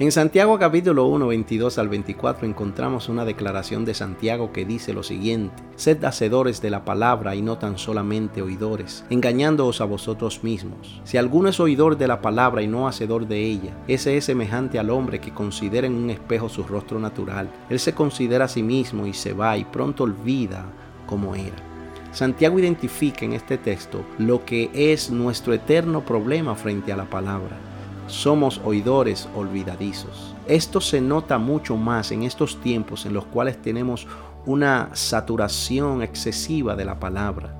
En Santiago capítulo 1, 22 al 24 encontramos una declaración de Santiago que dice lo siguiente, Sed hacedores de la palabra y no tan solamente oidores, engañándoos a vosotros mismos. Si alguno es oidor de la palabra y no hacedor de ella, ese es semejante al hombre que considera en un espejo su rostro natural. Él se considera a sí mismo y se va y pronto olvida como era. Santiago identifica en este texto lo que es nuestro eterno problema frente a la palabra somos oidores olvidadizos. Esto se nota mucho más en estos tiempos en los cuales tenemos una saturación excesiva de la palabra.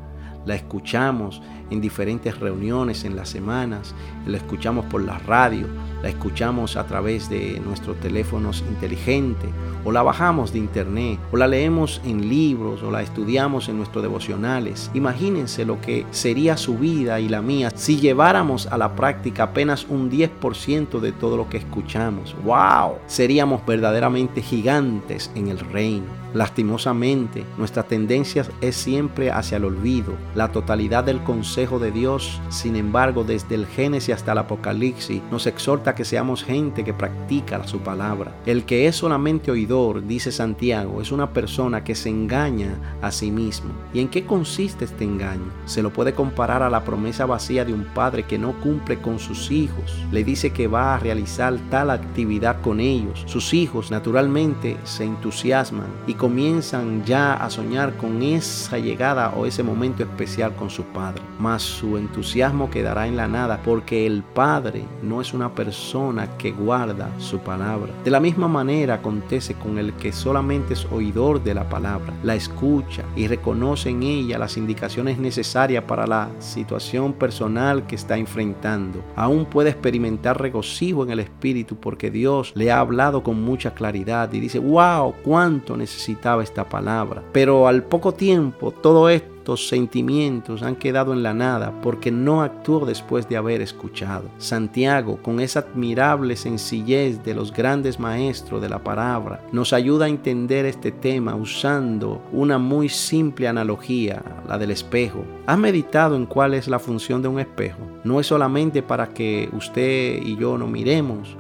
La escuchamos en diferentes reuniones en las semanas, la escuchamos por la radio, la escuchamos a través de nuestros teléfonos inteligentes, o la bajamos de internet, o la leemos en libros, o la estudiamos en nuestros devocionales. Imagínense lo que sería su vida y la mía si lleváramos a la práctica apenas un 10% de todo lo que escuchamos. ¡Wow! Seríamos verdaderamente gigantes en el reino. Lastimosamente, nuestra tendencia es siempre hacia el olvido, la totalidad del consejo de Dios. Sin embargo, desde el Génesis hasta el Apocalipsis, nos exhorta que seamos gente que practica su palabra. El que es solamente oidor, dice Santiago, es una persona que se engaña a sí mismo. ¿Y en qué consiste este engaño? Se lo puede comparar a la promesa vacía de un padre que no cumple con sus hijos. Le dice que va a realizar tal actividad con ellos. Sus hijos naturalmente se entusiasman y comienzan ya a soñar con esa llegada o ese momento especial con su padre. Mas su entusiasmo quedará en la nada porque el padre no es una persona que guarda su palabra. De la misma manera acontece con el que solamente es oidor de la palabra, la escucha y reconoce en ella las indicaciones necesarias para la situación personal que está enfrentando. Aún puede experimentar regocijo en el espíritu porque Dios le ha hablado con mucha claridad y dice, wow, cuánto necesito esta palabra. Pero al poco tiempo todos estos sentimientos han quedado en la nada porque no actuó después de haber escuchado. Santiago, con esa admirable sencillez de los grandes maestros de la palabra, nos ayuda a entender este tema usando una muy simple analogía, la del espejo. ¿Has meditado en cuál es la función de un espejo? No es solamente para que usted y yo nos miremos,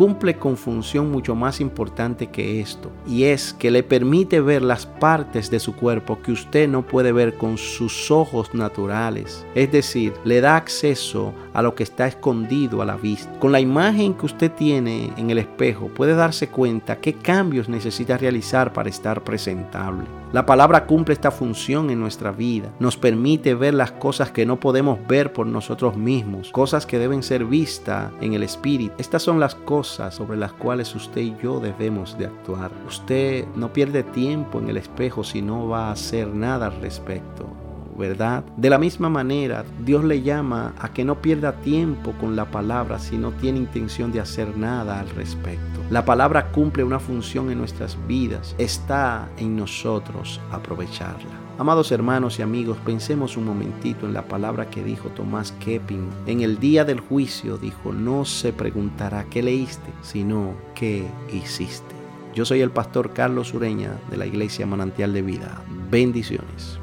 cumple con función mucho más importante que esto, y es que le permite ver las partes de su cuerpo que usted no puede ver con sus ojos naturales. Es decir, le da acceso a lo que está escondido a la vista. Con la imagen que usted tiene en el espejo puede darse cuenta qué cambios necesita realizar para estar presentable. La palabra cumple esta función en nuestra vida. Nos permite ver las cosas que no podemos ver por nosotros mismos, cosas que deben ser vistas en el espíritu. Estas son las cosas sobre las cuales usted y yo debemos de actuar. Usted no pierde tiempo en el espejo si no va a hacer nada al respecto. ¿Verdad? De la misma manera, Dios le llama a que no pierda tiempo con la palabra si no tiene intención de hacer nada al respecto. La palabra cumple una función en nuestras vidas, está en nosotros aprovecharla. Amados hermanos y amigos, pensemos un momentito en la palabra que dijo Tomás Kepping. En el día del juicio dijo, no se preguntará qué leíste, sino qué hiciste. Yo soy el pastor Carlos Ureña de la Iglesia Manantial de Vida. Bendiciones.